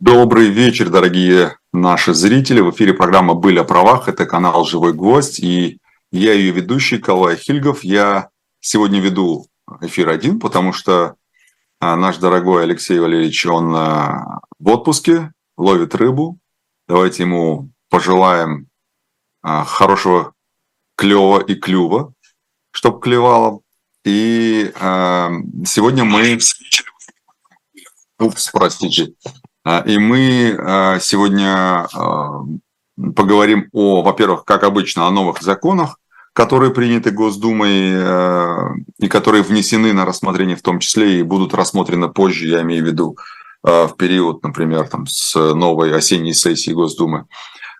Добрый вечер, дорогие наши зрители. В эфире программа «Были о правах». Это канал «Живой гвоздь». И я ее ведущий, Калай Хильгов. Я сегодня веду эфир один, потому что а, наш дорогой Алексей Валерьевич, он а, в отпуске, ловит рыбу. Давайте ему пожелаем а, хорошего клева и клюва, чтобы клевало. И сегодня мы... Упс, простите. А, и мы а, сегодня а, поговорим о, во-первых, как обычно, о новых законах, которые приняты Госдумой и которые внесены на рассмотрение в том числе и будут рассмотрены позже, я имею в виду в период, например, там, с новой осенней сессии Госдумы.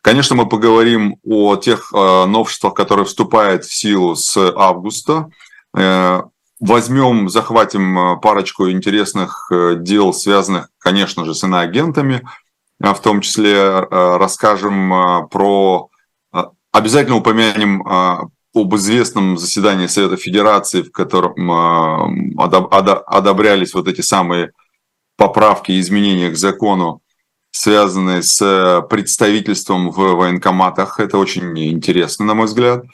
Конечно, мы поговорим о тех новшествах, которые вступают в силу с августа. Э, возьмем, захватим э, парочку интересных э, дел, связанных, конечно же, с иноагентами, а в том числе э, расскажем про... Обязательно упомянем об известном заседании Совета Федерации, в котором одобрялись вот эти самые поправки и изменения к закону, связанные с представительством в военкоматах. Это очень интересно, на мой взгляд.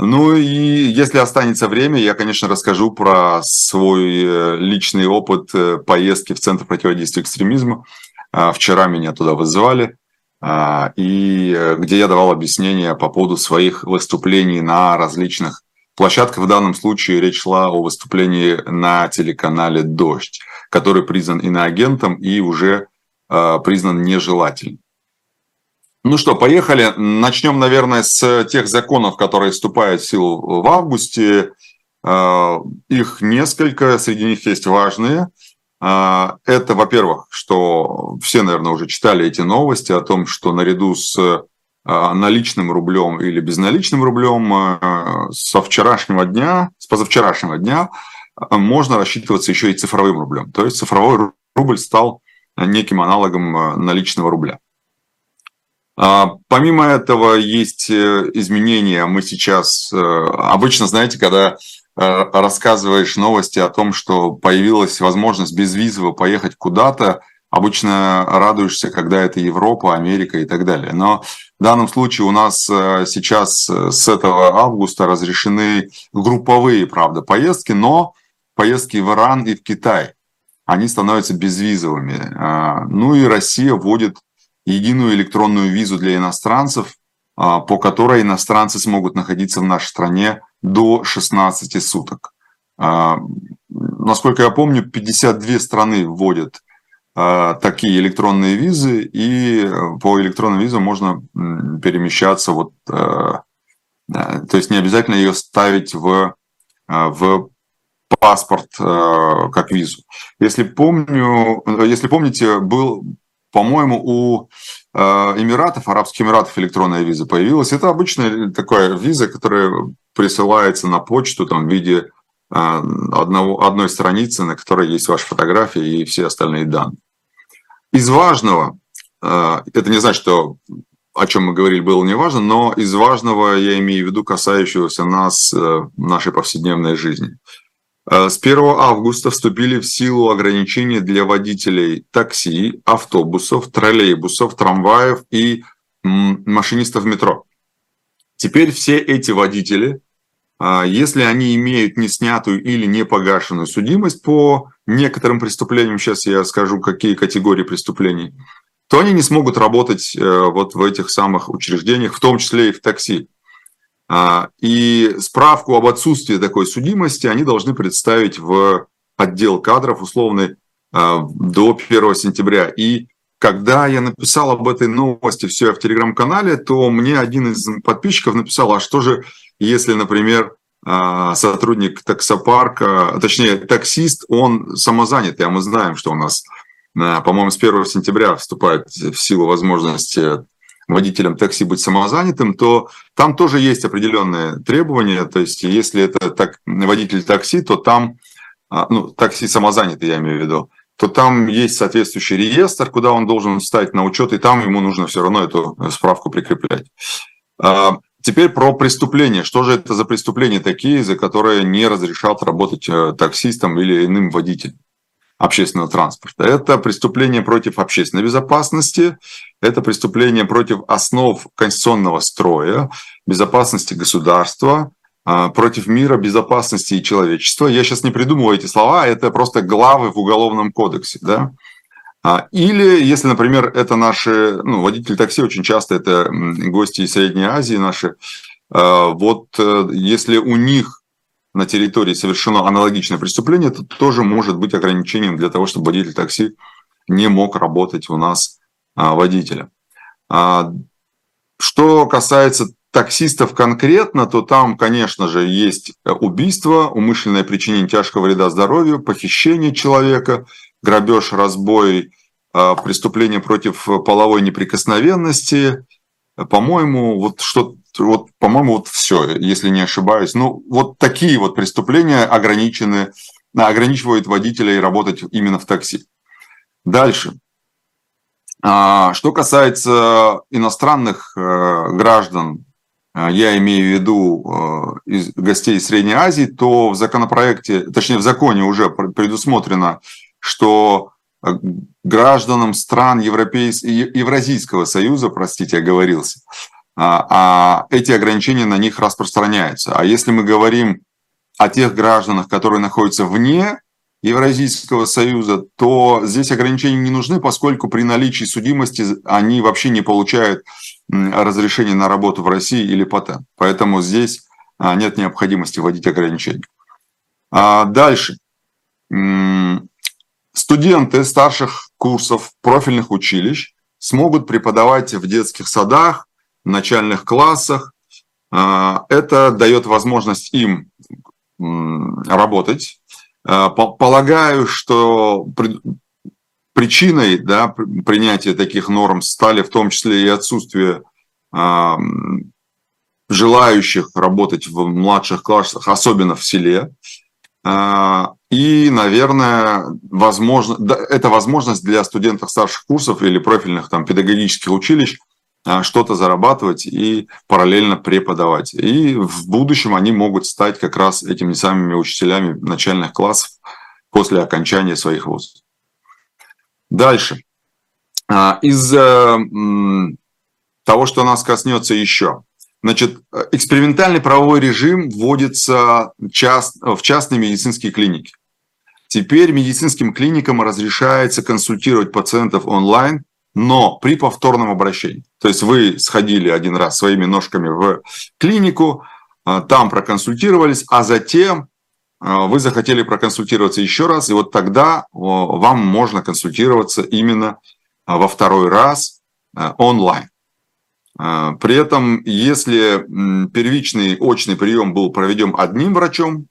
Ну и если останется время, я, конечно, расскажу про свой э, личный опыт э, поездки в Центр противодействия экстремизму. А, вчера меня туда вызывали, а, и э, где я давал объяснения по поводу своих выступлений на различных площадках. В данном случае речь шла о выступлении на телеканале «Дождь», который признан иноагентом и уже а, признан нежелательным. Ну что, поехали. Начнем, наверное, с тех законов, которые вступают в силу в августе. А, их несколько, среди них есть важные. А, это, во-первых, что все, наверное, уже читали эти новости о том, что наряду с а, наличным рублем или безналичным рублем со вчерашнего дня, с позавчерашнего дня можно рассчитываться еще и цифровым рублем. То есть цифровой рубль стал неким аналогом наличного рубля. А, помимо этого есть э, изменения. Мы сейчас э, обычно, знаете, когда э, рассказываешь новости о том, что появилась возможность безвизово поехать куда-то, обычно радуешься, когда это Европа, Америка и так далее. Но в данном случае у нас сейчас с этого августа разрешены групповые, правда, поездки, но поездки в Иран и в Китай, они становятся безвизовыми. А, ну и Россия вводит единую электронную визу для иностранцев, а, по которой иностранцы смогут находиться в нашей стране до 16 суток. А, насколько я помню, 52 страны вводят а, такие электронные визы, и по электронным визам можно перемещаться вот, то есть не обязательно ее ставить в, в паспорт как визу. Если помню, если помните, был по-моему, у э, Эмиратов, Арабских Эмиратов электронная виза появилась. Это обычная такая виза, которая присылается на почту там, в виде э, одного, одной страницы, на которой есть ваша фотография и все остальные данные. Из важного, э, это не значит, что о чем мы говорили, было не важно, но из важного я имею в виду касающегося нас, нашей повседневной жизни – с 1 августа вступили в силу ограничения для водителей такси, автобусов, троллейбусов, трамваев и машинистов метро. Теперь все эти водители, а, если они имеют не снятую или не погашенную судимость по некоторым преступлениям, сейчас я скажу, какие категории преступлений, то они не смогут работать э, вот в этих самых учреждениях, в том числе и в такси. А, и справку об отсутствии такой судимости они должны представить в отдел кадров условный а, до 1 сентября. И когда я написал об этой новости все в телеграм-канале, то мне один из подписчиков написал, а что же, если, например, а, сотрудник таксопарка, точнее, таксист, он самозанятый, а мы знаем, что у нас, по-моему, с 1 сентября вступает в силу возможности водителям такси быть самозанятым, то там тоже есть определенные требования. То есть, если это так, водитель такси, то там, а, ну, такси самозанятый, я имею в виду, то там есть соответствующий реестр, куда он должен встать на учет, и там ему нужно все равно эту справку прикреплять. А, теперь про преступления. Что же это за преступления такие, за которые не разрешат работать э, таксистам или иным водителям? Общественного транспорта. Это преступление против общественной безопасности, это преступление против основ конституционного строя, безопасности государства, а, против мира, безопасности и человечества. Я сейчас не придумываю эти слова, это просто главы в Уголовном кодексе. Да? А, или, если, например, это наши, ну, водители такси очень часто это гости из Средней Азии наши, а, вот э, если у них на территории совершено аналогичное преступление, то тоже может быть ограничением для того, чтобы водитель такси не мог работать у нас водителем. Что касается таксистов конкретно, то там, конечно же, есть убийство, умышленное причинение тяжкого вреда здоровью, похищение человека, грабеж, разбой, а, преступление против половой неприкосновенности. По-моему, вот что вот, по-моему, вот все, если не ошибаюсь. Ну, вот такие вот преступления ограничены, ограничивают водителей работать именно в такси. Дальше. А, что касается иностранных э, граждан, э, я имею в виду э, гостей Средней Азии, то в законопроекте, точнее в законе уже предусмотрено, что гражданам стран Европейс... Евразийского союза, простите, я оговорился, а, а эти ограничения на них распространяются. А если мы говорим о тех гражданах, которые находятся вне Евразийского союза, то здесь ограничения не нужны, поскольку при наличии судимости они вообще не получают разрешение на работу в России или патент. Поэтому здесь а, нет необходимости вводить ограничения. А дальше. Студенты старших курсов профильных училищ смогут преподавать в детских садах, начальных классах. А, это дает возможность им работать Э, полагаю, что причиной да, принятия таких норм стали в том числе и отсутствие желающих работать в младших классах, особенно в селе. А, и, наверное, возможно, это возможность для студентов старших курсов или профильных там, педагогических училищ а, что-то зарабатывать и параллельно преподавать. И в будущем они могут стать как раз этими самыми учителями начальных классов после окончания своих вузов. Дальше. А, из э, того, что нас коснется еще. Значит, экспериментальный правовой режим вводится в частные медицинские клиники. Теперь медицинским клиникам разрешается консультировать пациентов онлайн но при повторном обращении. То есть вы сходили один раз своими ножками в клинику, а, там проконсультировались, а затем вы захотели проконсультироваться еще раз, и вот тогда вам можно консультироваться именно во второй раз онлайн. При этом, если первичный очный прием был проведен одним врачом,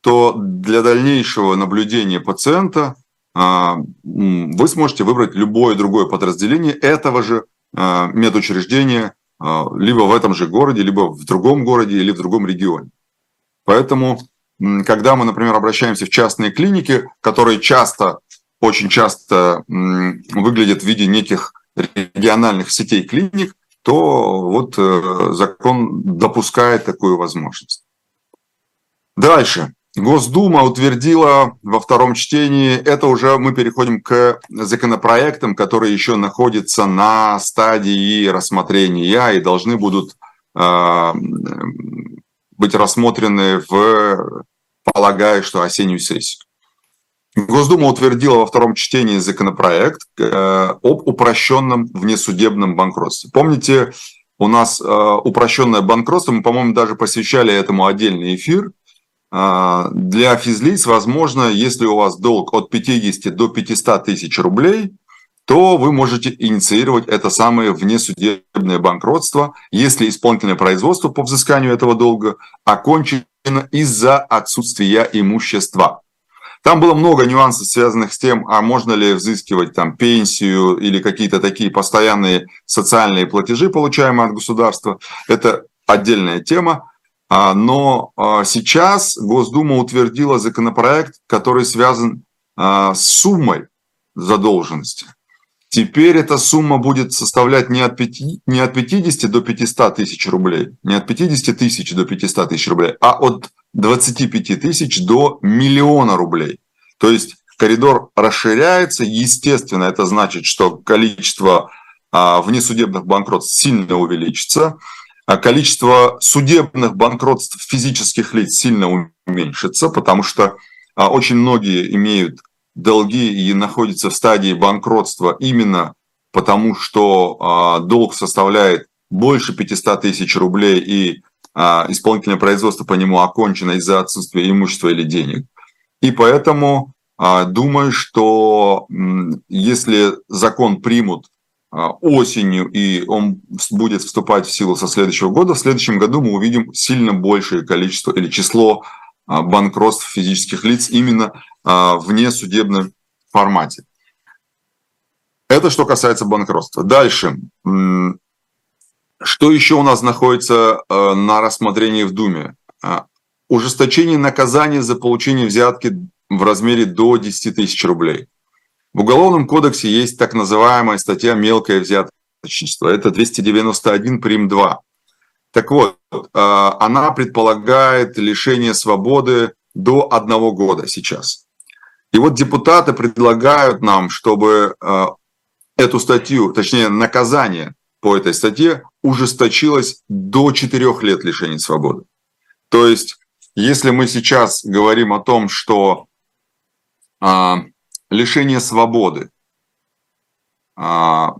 то для дальнейшего наблюдения пациента а, вы сможете выбрать любое другое подразделение этого же а, медучреждения, а, либо в этом же городе, либо в другом городе или в другом регионе. Поэтому, когда мы, например, обращаемся в частные клиники, которые часто, очень часто выглядят в виде неких региональных сетей клиник, то вот э, закон допускает такую возможность. Дальше. Госдума утвердила во втором чтении, это уже мы переходим к законопроектам, которые еще находятся на стадии рассмотрения и должны будут э, быть рассмотрены в, полагаю, что осеннюю сессию. Госдума утвердила во втором чтении законопроект э, об упрощенном внесудебном банкротстве. Помните, у нас э, упрощенное банкротство, мы, по-моему, даже посвящали этому отдельный эфир – а, для физлиц, возможно, если у вас долг от 50 до 500 тысяч рублей, то вы можете инициировать это самое внесудебное банкротство, если исполнительное производство по взысканию этого долга окончено из-за отсутствия имущества. Там было много нюансов, связанных с тем, а можно ли взыскивать там пенсию или какие-то такие постоянные социальные платежи, получаемые от государства. Это отдельная тема. А, но а, сейчас Госдума утвердила законопроект, который связан а, с суммой задолженности. Теперь эта сумма будет составлять не от, 5, не от 50 до 500 тысяч рублей, не от 50 тысяч до 500 тысяч рублей, а от 25 тысяч до миллиона рублей. То есть коридор расширяется, естественно, это значит, что количество внесудебных банкротств сильно увеличится, а количество судебных банкротств физических лиц сильно уменьшится, потому что очень многие имеют долги и находятся в стадии банкротства именно потому, что а, долг составляет больше 500 тысяч рублей и а, исполнительное производство по нему окончено из-за отсутствия имущества или денег. И поэтому а, думаю, что если закон примут осенью и он будет вступать в силу со следующего года, в следующем году мы увидим сильно большее количество или число банкротств физических лиц именно а, в несудебном формате. Это что касается банкротства. Дальше. Что еще у нас находится а, на рассмотрении в Думе? А, ужесточение наказания за получение взятки в размере до 10 тысяч рублей. В Уголовном кодексе есть так называемая статья «Мелкое взяточничество». Это 291 прим. 2. Так вот, она предполагает лишение свободы до одного года сейчас. И вот депутаты предлагают нам, чтобы э, эту статью, точнее наказание по этой статье ужесточилось до 4 лет лишения свободы. То есть, если мы сейчас говорим о том, что а, лишение свободы а,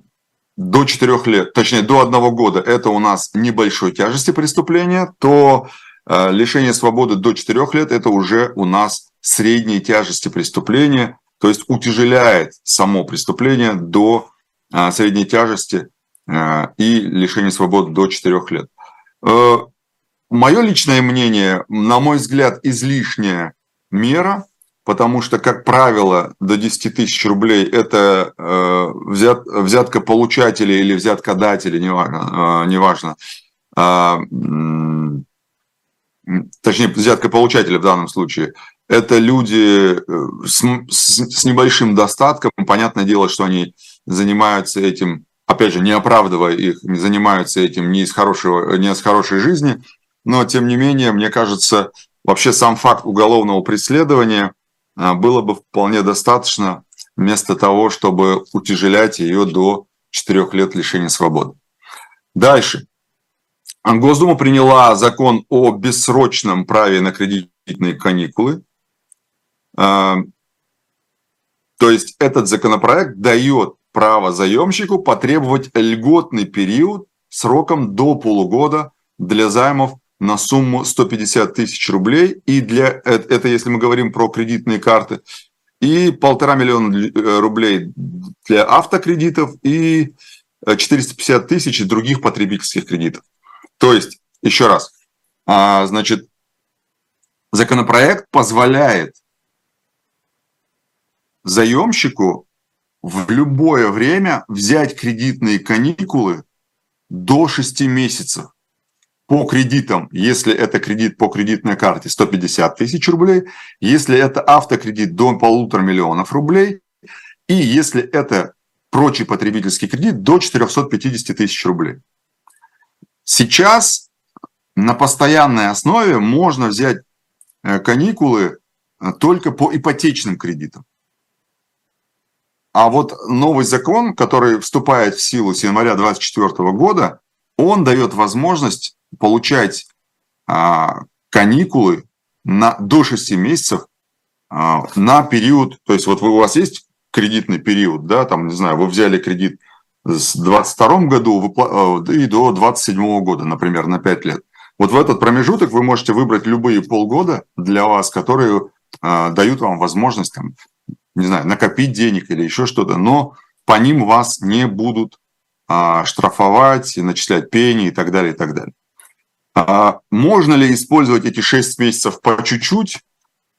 до 4 лет, точнее до 1 года, это у нас небольшой тяжести преступления, то а, лишение свободы до 4 лет это уже у нас средней тяжести преступления, то есть утяжеляет само преступление до а, средней тяжести а, и лишения свободы до 4 лет. Э, Мое личное мнение, на мой взгляд, излишняя мера, потому что, как правило, до 10 тысяч рублей это э, взят, взятка получателя или взятка дателя, неважно, э, неважно а, точнее, взятка получателя в данном случае, это люди э, с, с, с небольшим достатком. Понятное дело, что они занимаются этим, опять же, не оправдывая их, занимаются этим не из, хорошего, не из хорошей жизни. Но, тем не менее, мне кажется, вообще сам факт уголовного преследования было бы вполне достаточно вместо того, чтобы утяжелять ее до 4 лет лишения свободы. Дальше. Госдума приняла закон о бессрочном праве на кредитные каникулы. А, то есть этот законопроект дает право заемщику потребовать льготный период сроком до полугода для займов на сумму 150 тысяч рублей. И для это если мы говорим про кредитные карты. И полтора миллиона э, рублей для автокредитов и 450 тысяч других потребительских кредитов. То есть, еще раз, а, значит, законопроект позволяет заемщику в любое время взять кредитные каникулы до 6 месяцев по кредитам, если это кредит по кредитной карте 150 тысяч рублей, если это автокредит до полутора миллионов рублей, и если это прочий потребительский кредит до 450 тысяч рублей. Сейчас на постоянной основе можно взять э, каникулы э, только по ипотечным кредитам. А вот новый закон, который вступает в силу с января 2024 года, он дает возможность получать а, каникулы на, до 6 месяцев а, на период, то есть вот вы, у вас есть кредитный период, да, там, не знаю, вы взяли кредит с 22 году э, и до 27 года, например, на 5 лет. Вот в этот промежуток вы можете выбрать любые полгода для вас, которые э, дают вам возможность там, не знаю, накопить денег или еще что-то, но по ним вас не будут а, штрафовать, начислять пени и так далее, и так далее. А можно ли использовать эти 6 месяцев по чуть-чуть?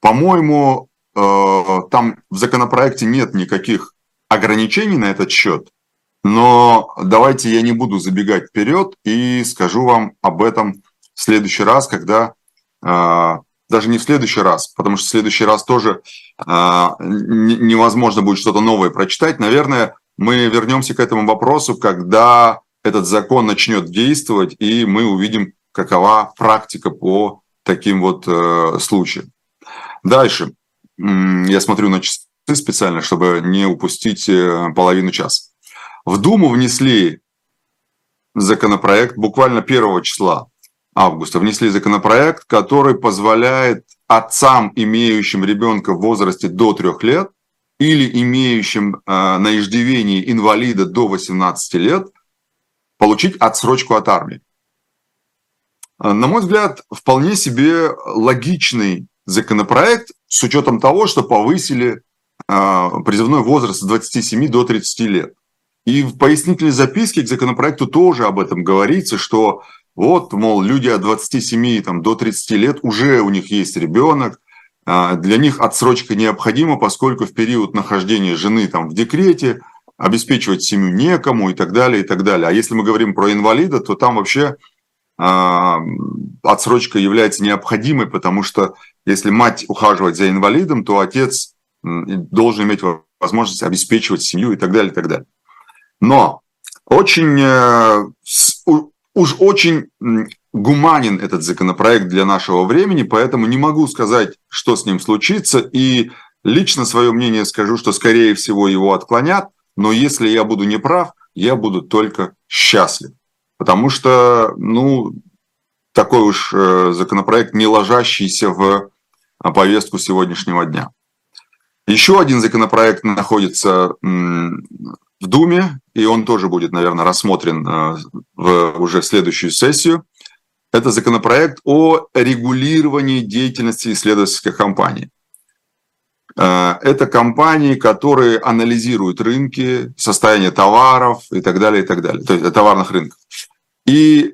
По-моему, там в законопроекте нет никаких ограничений на этот счет, но давайте я не буду забегать вперед и скажу вам об этом в следующий раз, когда даже не в следующий раз, потому что в следующий раз тоже невозможно будет что-то новое прочитать. Наверное, мы вернемся к этому вопросу, когда этот закон начнет действовать, и мы увидим, какова практика по таким вот э, случаям. Дальше. Я смотрю на часы специально, чтобы не упустить э, половину часа. В Думу внесли законопроект буквально 1 числа августа. Внесли законопроект, который позволяет отцам, имеющим ребенка в возрасте до трех лет, или имеющим э, на иждивении инвалида до 18 лет получить отсрочку от армии. Э, на мой взгляд, вполне себе логичный законопроект с учетом того, что повысили э, призывной возраст с 27 до 30 лет. И в пояснительной записке к законопроекту тоже об этом говорится, что вот, мол, люди от 27 там, до 30 лет уже у них есть ребенок, а, для них отсрочка необходима, поскольку в период нахождения жены там в декрете обеспечивать семью некому и так далее, и так далее. А если мы говорим про инвалида, то там вообще отсрочка является необходимой, потому что если мать ухаживает за инвалидом, то отец должен иметь возможность обеспечивать семью и так далее, и так далее. Но очень, э, уж очень гуманен этот законопроект для нашего времени, поэтому не могу сказать, что с ним случится. И лично свое мнение скажу, что, скорее всего, его отклонят. Но если я буду неправ, я буду только счастлив. Потому что, ну, такой уж э, законопроект, не ложащийся в а, повестку сегодняшнего дня. Еще один законопроект находится в Думе, и он тоже будет, наверное, рассмотрен э, в уже следующую сессию. Это законопроект о регулировании деятельности исследовательской компании. Э, это компании, которые анализируют рынки, состояние товаров и так далее, и так далее, то есть товарных рынков. И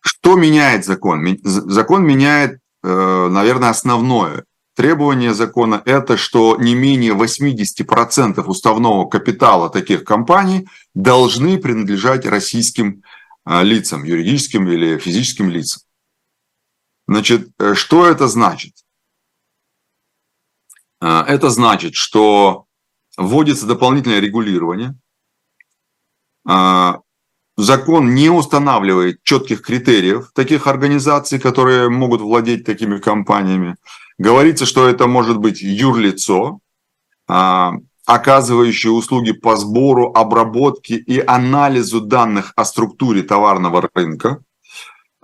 что меняет закон? Закон меняет, э, наверное, основное требование закона – это что не менее 80% уставного капитала таких компаний должны принадлежать российским а, лицам, юридическим или физическим лицам. Значит, э, что это значит? А, это значит, что вводится дополнительное регулирование. А, закон не устанавливает четких критериев таких организаций, которые могут владеть такими компаниями. Говорится, что это может быть юрлицо, оказывающие услуги по сбору, обработке и анализу данных о структуре товарного рынка,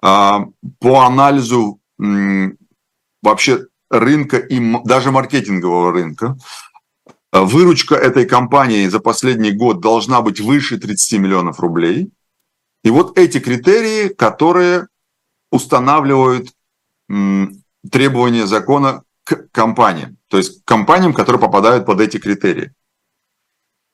а, по анализу вообще рынка и даже маркетингового рынка. Выручка этой компании за последний год должна быть выше 30 миллионов рублей. И вот эти критерии, которые устанавливают требования закона к компаниям, то есть к компаниям, которые попадают под эти критерии.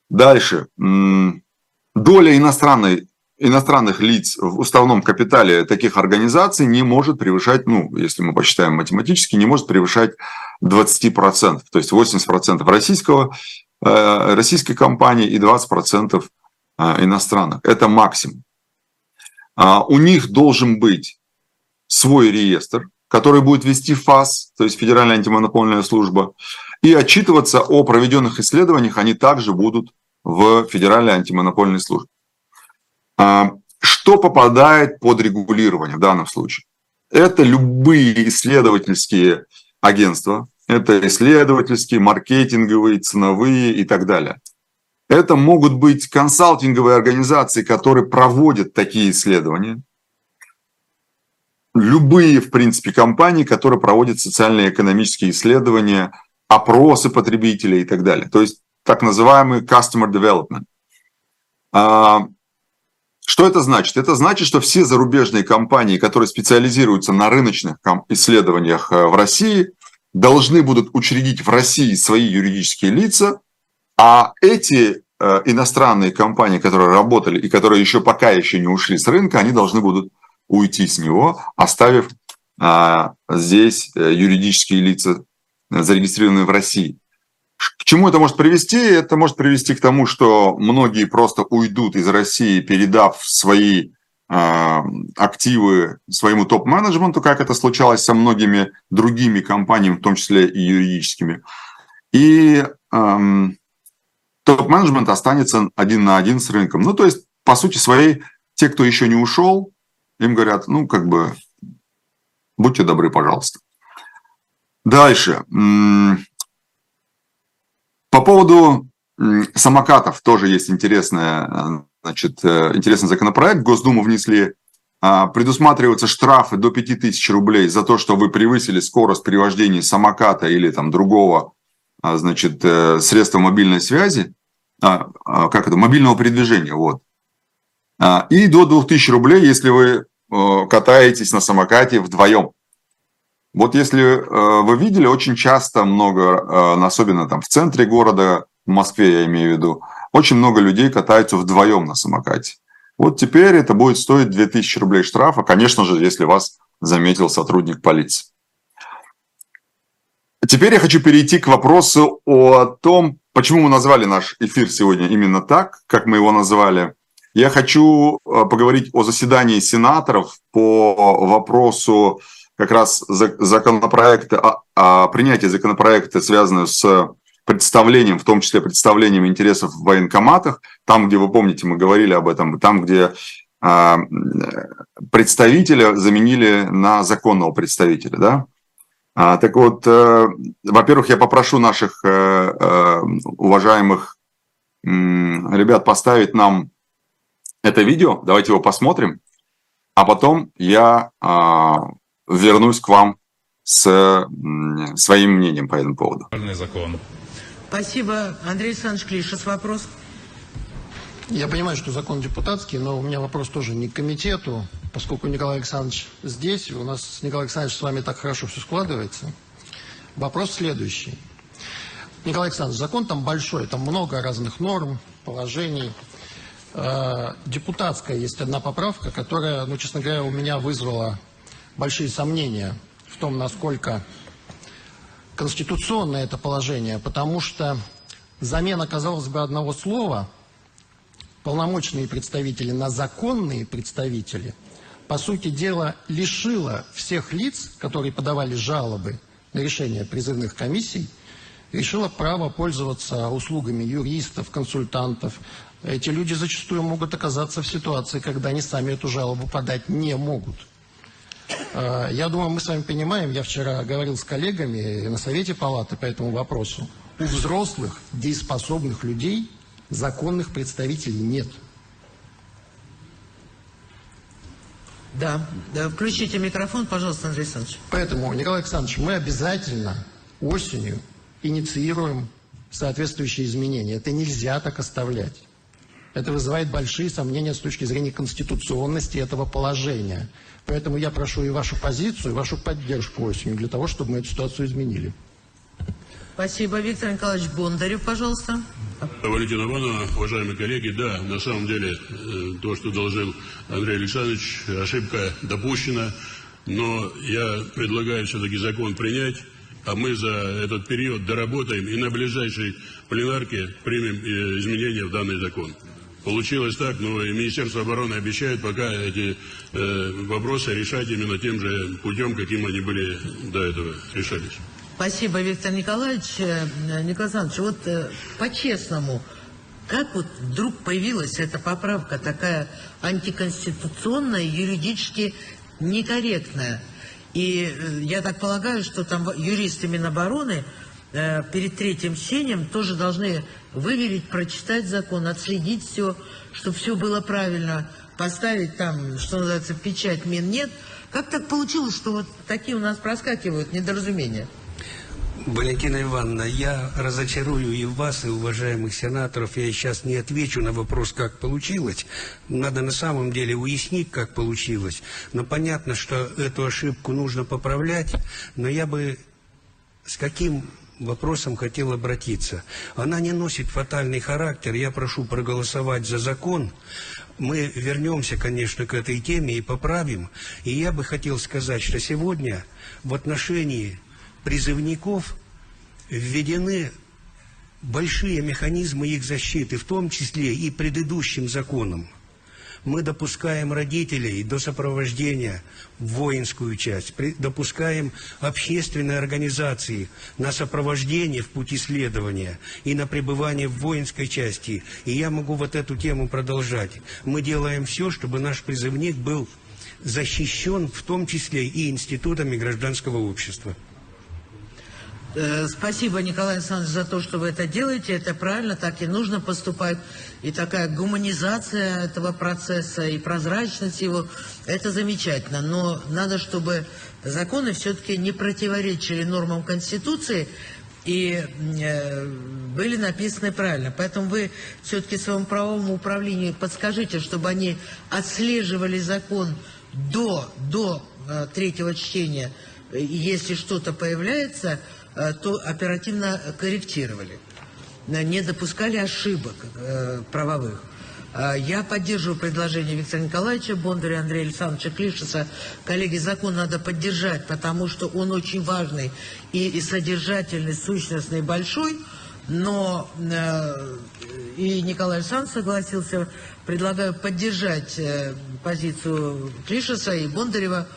Дальше. Доля иностранной, иностранных лиц в уставном капитале таких организаций не может превышать, ну, если мы посчитаем математически, не может превышать 20%. То есть 80% российского, э, российской компании и 20% э, иностранных. Это максимум. А у них должен быть свой реестр, который будет вести ФАС, то есть Федеральная антимонопольная служба, и отчитываться о проведенных исследованиях они также будут в Федеральной антимонопольной службе. А, что попадает под регулирование в данном случае? Это любые исследовательские агентства, это исследовательские, маркетинговые, ценовые и так далее. Это могут быть консалтинговые организации, которые проводят такие исследования любые, в принципе, компании, которые проводят социально-экономические исследования, опросы потребителей и так далее. То есть так называемый customer development. Что это значит? Это значит, что все зарубежные компании, которые специализируются на рыночных исследованиях э, в России, должны будут учредить в России свои юридические лица, а эти э, иностранные компании, которые работали и которые еще пока еще не ушли с рынка, они должны будут уйти с него, оставив а, здесь э, юридические лица зарегистрированные в России. К чему это может привести? Это может привести к тому, что многие просто уйдут из России, передав свои э, активы своему топ-менеджменту, как это случалось со многими другими компаниями, в том числе и юридическими. И э, топ-менеджмент останется один на один с рынком. Ну, то есть, по сути своей, те, кто еще не ушел, им говорят, ну, как бы, будьте добры, пожалуйста. Дальше. По поводу самокатов тоже есть интересная, значит, э, интересный законопроект. Госдуму внесли. А, предусматриваются штрафы до 5000 рублей за то, что вы превысили скорость при вождении самоката или там другого а, значит, э, средства мобильной связи, а, как это, мобильного передвижения, вот. И до 2000 рублей, если вы э, катаетесь на самокате вдвоем. Вот если э, вы видели, очень часто много, э, особенно там в центре города, в Москве я имею в виду, очень много людей катаются вдвоем на самокате. Вот теперь это будет стоить 2000 рублей штрафа, конечно же, если вас заметил сотрудник полиции. Теперь я хочу перейти к вопросу о том, почему мы назвали наш эфир сегодня именно так, как мы его назвали. Я хочу э, поговорить о заседании сенаторов по вопросу как раз законопроекты, о, о принятии законопроекта, связанного с представлением, в том числе представлением интересов в военкоматах, там, где, вы помните, мы говорили об этом, там, где э, представителя заменили на законного представителя, да? А, так вот, э, во-первых, я попрошу наших э, э, уважаемых э, ребят поставить нам это видео, давайте его посмотрим, а потом я э, вернусь к вам с своим мнением по этому поводу. Закон. Спасибо. Андрей Александрович Клишес, вопрос. Я понимаю, что закон депутатский, но у меня вопрос тоже не к комитету, поскольку Николай Александрович здесь, у нас с Николаем Александровичем с вами так хорошо все складывается. Вопрос следующий. Николай Александрович, закон там большой, там много разных норм, положений. Э, депутатская есть одна поправка, которая, ну, честно говоря, у меня вызвала большие сомнения в том, насколько конституционное это положение, потому что замена, казалось бы, одного слова полномочные представители на законные представители, по сути дела, лишила всех лиц, которые подавали жалобы на решение призывных комиссий, решила право пользоваться услугами юристов, консультантов. Эти люди зачастую могут оказаться в ситуации, когда они сами эту жалобу подать не могут. Э, я думаю, мы с вами понимаем, я вчера говорил с коллегами на Совете Палаты по этому вопросу. У взрослых, дееспособных людей законных представителей нет. Да, да, включите микрофон, пожалуйста, Андрей Александрович. Поэтому, Николай Александрович, мы обязательно осенью инициируем соответствующие изменения. Это нельзя так оставлять. Это вызывает большие сомнения с точки зрения конституционности этого положения. Поэтому я прошу и вашу позицию, и вашу поддержку осенью для того, чтобы мы эту ситуацию изменили. Спасибо. Виктор Николаевич Бондарев, пожалуйста. Валентина Ивановна, уважаемые коллеги, да, на самом деле э, то, что доложил Андрей Александрович, ошибка допущена, но я предлагаю все-таки закон принять, а мы за этот период доработаем и на ближайшей пленарке примем э, изменения в данный закон. Получилось так, но и Министерство обороны обещает пока эти э, вопросы решать именно тем же путем, каким они были до этого решались. Спасибо, Виктор Николаевич. Э, Николай Александрович, вот э, по-честному, как вот вдруг появилась эта поправка такая антиконституционная, юридически некорректная? И э, я так полагаю, что там юристы Минобороны Э, перед третьим чтением тоже должны выверить, прочитать закон, отследить все, чтобы все было правильно, поставить там, что называется, печать мин нет. Как так получилось, что вот такие у нас проскакивают недоразумения? Валентина Ивановна, я разочарую и вас, и уважаемых сенаторов. Я сейчас не отвечу на вопрос, как получилось. Надо на самом деле уяснить, как получилось. Но понятно, что эту ошибку нужно поправлять. Но я бы с каким вопросом хотел обратиться. Она не носит фатальный характер. Я прошу проголосовать за закон. Мы вернемся, конечно, к этой теме и поправим. И я бы хотел сказать, что сегодня в отношении призывников введены большие механизмы их защиты, в том числе и предыдущим законом мы допускаем родителей до сопровождения в воинскую часть, допускаем общественные организации на сопровождение в пути следования и на пребывание в воинской части. И я могу вот эту тему продолжать. Мы делаем все, чтобы наш призывник был защищен, в том числе и институтами гражданского общества. Э, спасибо, Николай Александрович, за то, что вы это делаете. Это правильно, так и нужно поступать. И такая гуманизация этого процесса и прозрачность его, это замечательно. Но надо, чтобы законы все-таки не противоречили нормам Конституции и э, были написаны правильно. Поэтому вы все-таки своему правовому управлению подскажите, чтобы они отслеживали закон до, до э, третьего чтения, если что-то появляется – то оперативно корректировали, э, не допускали ошибок э, правовых. Я поддерживаю предложение Виктора Николаевича Бондаря, Андрея Александровича Клишеса. Коллеги, закон надо поддержать, потому что он очень важный и, содержательный, сущностный, большой. Но э, и Николай Александрович согласился, предлагаю поддержать э, позицию Клишеса и Бондарева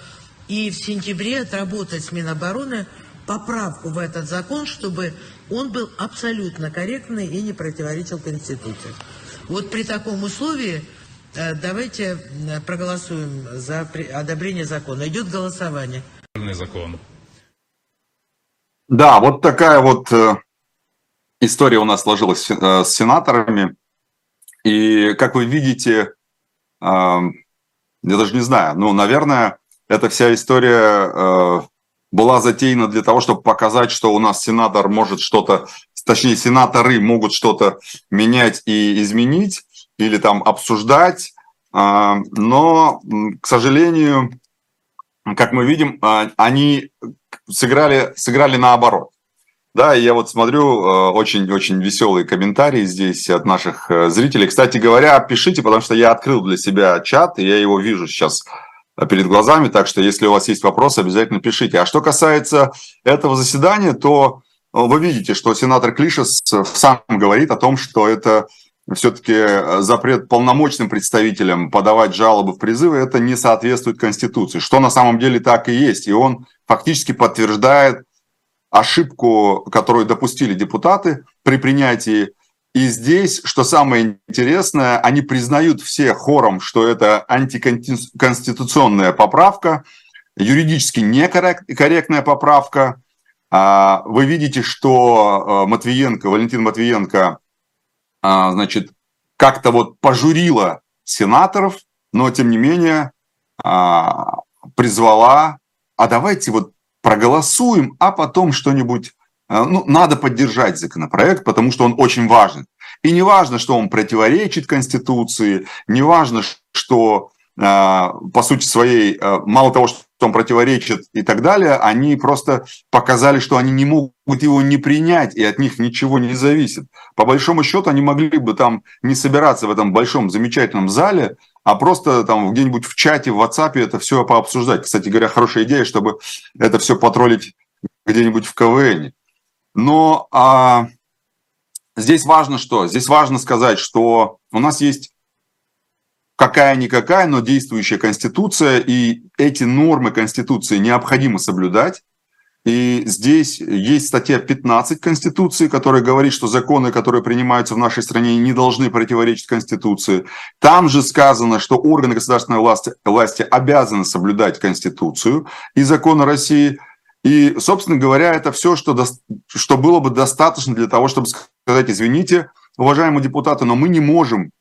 и в сентябре отработать с Минобороны поправку в этот закон, чтобы он был абсолютно корректный и не противоречил Конституции. Вот при таком условии э, давайте э, проголосуем за одобрение закона. Идет голосование. Закон. Да, вот такая вот э, история у нас сложилась с сенаторами. И, как вы видите, я даже не знаю, ну, наверное, эта вся история была затеяна для того, чтобы показать, что у нас сенатор может что-то, точнее, сенаторы могут что-то менять и изменить или там обсуждать. А, но, к сожалению, как мы видим, а, они сыграли, сыграли наоборот. Да, я вот смотрю очень-очень э, веселые комментарии здесь от наших э, зрителей. Кстати говоря, пишите, потому что я открыл для себя чат, и я его вижу сейчас перед глазами, так что если у вас есть вопросы, обязательно пишите. А что касается этого заседания, то э, вы видите, что сенатор Клишес сам говорит о том, что это все-таки запрет полномочным представителям подавать жалобы в призывы, это не соответствует Конституции, что на самом деле так и есть. И он фактически подтверждает ошибку, которую допустили депутаты при принятии и здесь, что самое интересное, они признают все хором, что это антиконституционная поправка, юридически некорректная поправка. А, вы видите, что а, Матвиенко, Валентин Матвиенко, а, значит, как-то вот пожурила сенаторов, но тем не менее призвала, а давайте вот проголосуем, а потом что-нибудь Э, ну, надо поддержать законопроект, потому что он очень важен. И не важно, что он противоречит Конституции, не важно, что э, по сути своей, э, мало того, что он противоречит и так далее, они просто показали, что они не могут его не принять, и от них ничего не зависит. По большому счету, они могли бы там не собираться в этом большом замечательном зале, а просто там где-нибудь в чате, в WhatsApp это все пообсуждать. Кстати говоря, хорошая идея, чтобы это все потроллить где-нибудь в КВН. Но а, здесь важно что? Здесь важно сказать, что у нас есть какая-никакая, но действующая Конституция, и эти нормы Конституции необходимо соблюдать. И здесь есть статья 15 Конституции, которая говорит, что законы, которые принимаются в нашей стране, не должны противоречить Конституции. Там же сказано, что органы государственной власти, власти обязаны соблюдать Конституцию и законы России – и, собственно говоря, это все, что, до... что было бы достаточно для того, чтобы сказать, извините, уважаемые депутаты, но мы не можем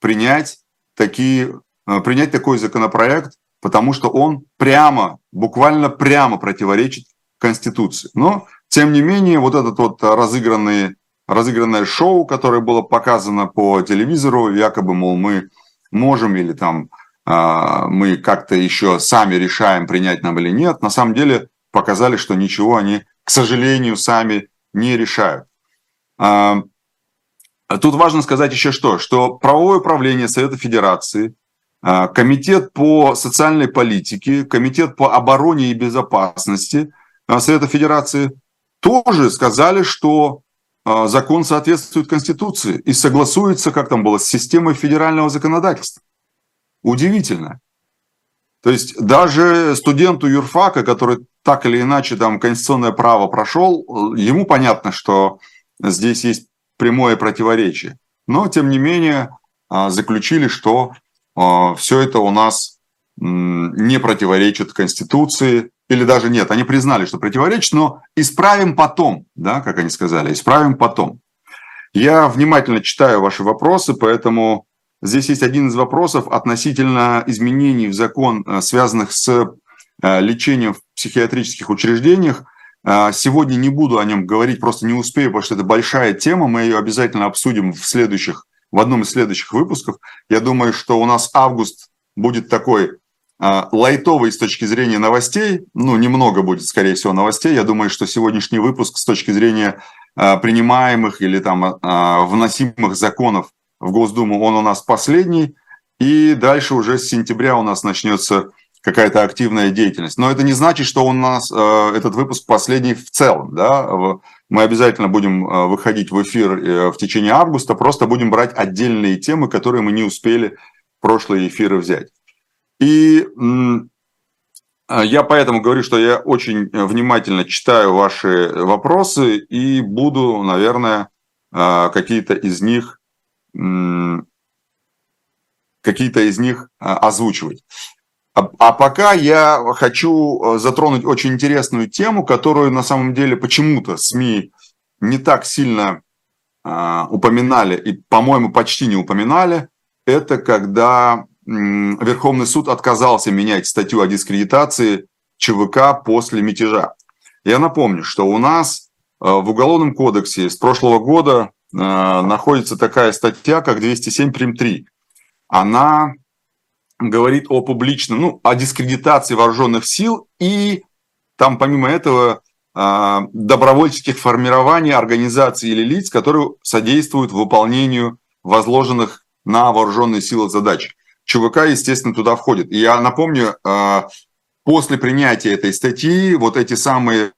принять, такие, э, принять такой законопроект, потому что он прямо, буквально прямо противоречит Конституции. Но, тем не менее, вот этот вот разыгранный, разыгранное шоу, которое было показано по телевизору, якобы, мол, мы можем или там э, мы как-то еще сами решаем, принять нам или нет, на самом деле показали, что ничего они, к сожалению, сами не решают. А, тут важно сказать еще что, что правовое управление Совета Федерации, а, Комитет по социальной политике, Комитет по обороне и безопасности а, Совета Федерации тоже сказали, что а, закон соответствует Конституции и согласуется, как там было, с системой федерального законодательства. Удивительно. То есть даже студенту юрфака, который так или иначе там конституционное право прошел, ему понятно, что здесь есть прямое противоречие. Но, тем не менее, а, заключили, что а, все это у нас не противоречит Конституции, или даже нет, они признали, что противоречит, но исправим потом, да, как они сказали, исправим потом. Я внимательно читаю ваши вопросы, поэтому здесь есть один из вопросов относительно изменений в закон, э, связанных с э, лечением в психиатрических учреждениях. Э, сегодня не буду о нем говорить, просто не успею, потому что это большая тема, мы ее обязательно обсудим в следующих, в одном из следующих выпусков. Я думаю, что у нас август будет такой лайтовый с точки зрения новостей, ну, немного будет, скорее всего, новостей. Я думаю, что сегодняшний выпуск с точки зрения принимаемых или там вносимых законов в Госдуму, он у нас последний. И дальше уже с сентября у нас начнется какая-то активная деятельность. Но это не значит, что у нас этот выпуск последний в целом. Да? Мы обязательно будем выходить в эфир э, в течение августа, просто будем брать отдельные темы, которые мы не успели в прошлые эфиры взять. И а, я поэтому говорю, что я очень внимательно читаю ваши вопросы и буду, наверное, какие-то из них какие-то из них а, озвучивать. А пока я хочу затронуть очень интересную тему, которую на самом деле почему-то СМИ не так сильно упоминали и, по-моему, почти не упоминали. Это когда Верховный суд отказался менять статью о дискредитации ЧВК после мятежа. Я напомню, что у нас э, в Уголовном кодексе с прошлого года э, находится такая статья, как 207 прим 3. Она говорит о публичном, ну, о дискредитации вооруженных сил и там помимо этого э, добровольческих формирований, организаций или лиц, которые содействуют выполнению возложенных на вооруженные силы задач. ЧВК, естественно, туда входит. И я напомню, а, после принятия этой статьи вот эти самые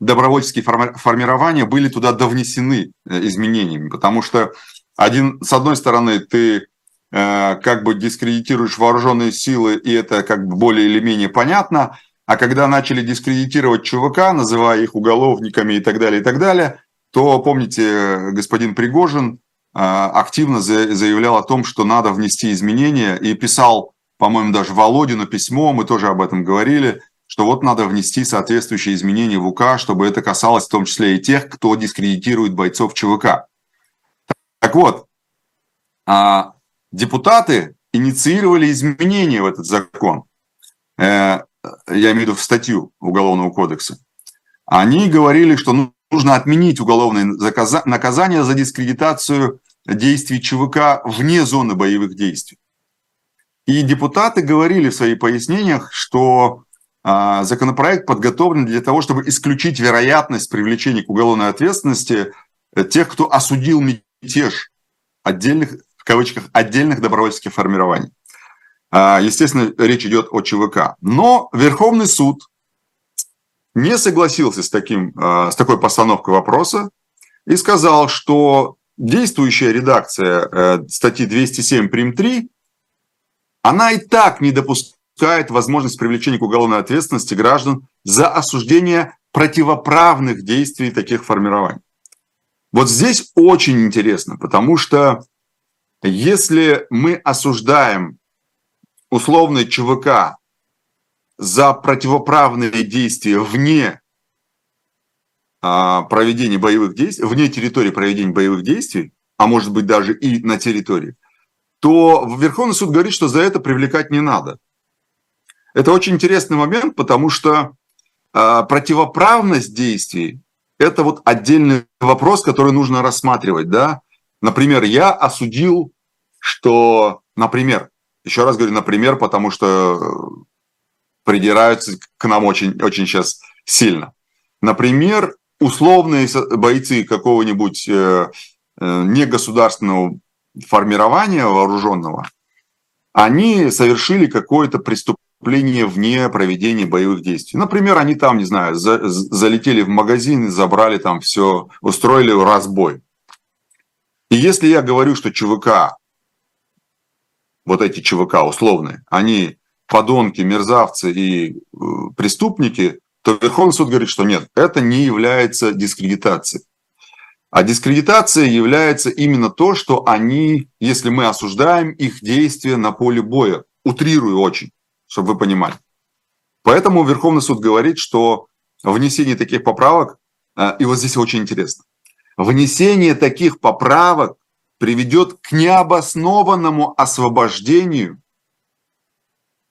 добровольческие формирования были туда довнесены э, изменениями, потому что один, с одной стороны, ты э, как бы дискредитируешь вооруженные силы, и это как бы более или менее понятно, а когда начали дискредитировать ЧВК, называя их уголовниками и так далее, и так далее, то, помните, господин Пригожин а, активно заявлял о том, что надо внести изменения и писал, по-моему, даже Володину письмо, мы тоже об этом говорили, что вот надо внести соответствующие изменения в УК, чтобы это касалось в том числе и тех, кто дискредитирует бойцов ЧВК. Так вот, а, депутаты инициировали изменения в этот закон, э, я имею в виду в статью Уголовного кодекса. Они говорили, что нужно отменить уголовное наказание за дискредитацию действий ЧВК вне зоны боевых действий. И депутаты говорили в своих пояснениях, что законопроект подготовлен для того, чтобы исключить вероятность привлечения к уголовной ответственности э, тех, кто осудил мятеж отдельных, в кавычках, отдельных добровольческих формирований. А, естественно, речь идет о ЧВК. Но Верховный суд не согласился с, таким, а, с такой постановкой вопроса и сказал, что действующая редакция э, статьи 207 прим 3, она и так не допускает возможность привлечения к уголовной ответственности граждан за осуждение противоправных действий таких формирований. Вот здесь очень интересно, потому что если мы осуждаем условный ЧВК за противоправные действия вне а, проведения боевых действий, вне территории проведения боевых действий, а может быть даже и на территории, то Верховный суд говорит, что за это привлекать не надо. Это очень интересный момент, потому что э, противоправность действий – это вот отдельный вопрос, который нужно рассматривать. Да? Например, я осудил, что, например, еще раз говорю, например, потому что придираются к нам очень, очень сейчас сильно. Например, условные бойцы какого-нибудь э, э, негосударственного формирования вооруженного, они совершили какое-то преступление преступления вне проведения боевых действий. Например, они там, не знаю, за, залетели в магазин и забрали там все, устроили разбой. И если я говорю, что ЧВК, вот эти ЧВК условные, они подонки, мерзавцы и э, преступники, то Верховный суд говорит, что нет, это не является дискредитацией. А дискредитация является именно то, что они, если мы осуждаем их действия на поле боя, утрирую очень, чтобы вы понимали. Поэтому Верховный суд говорит, что внесение таких поправок, э, и вот здесь очень интересно, внесение таких поправок приведет к необоснованному освобождению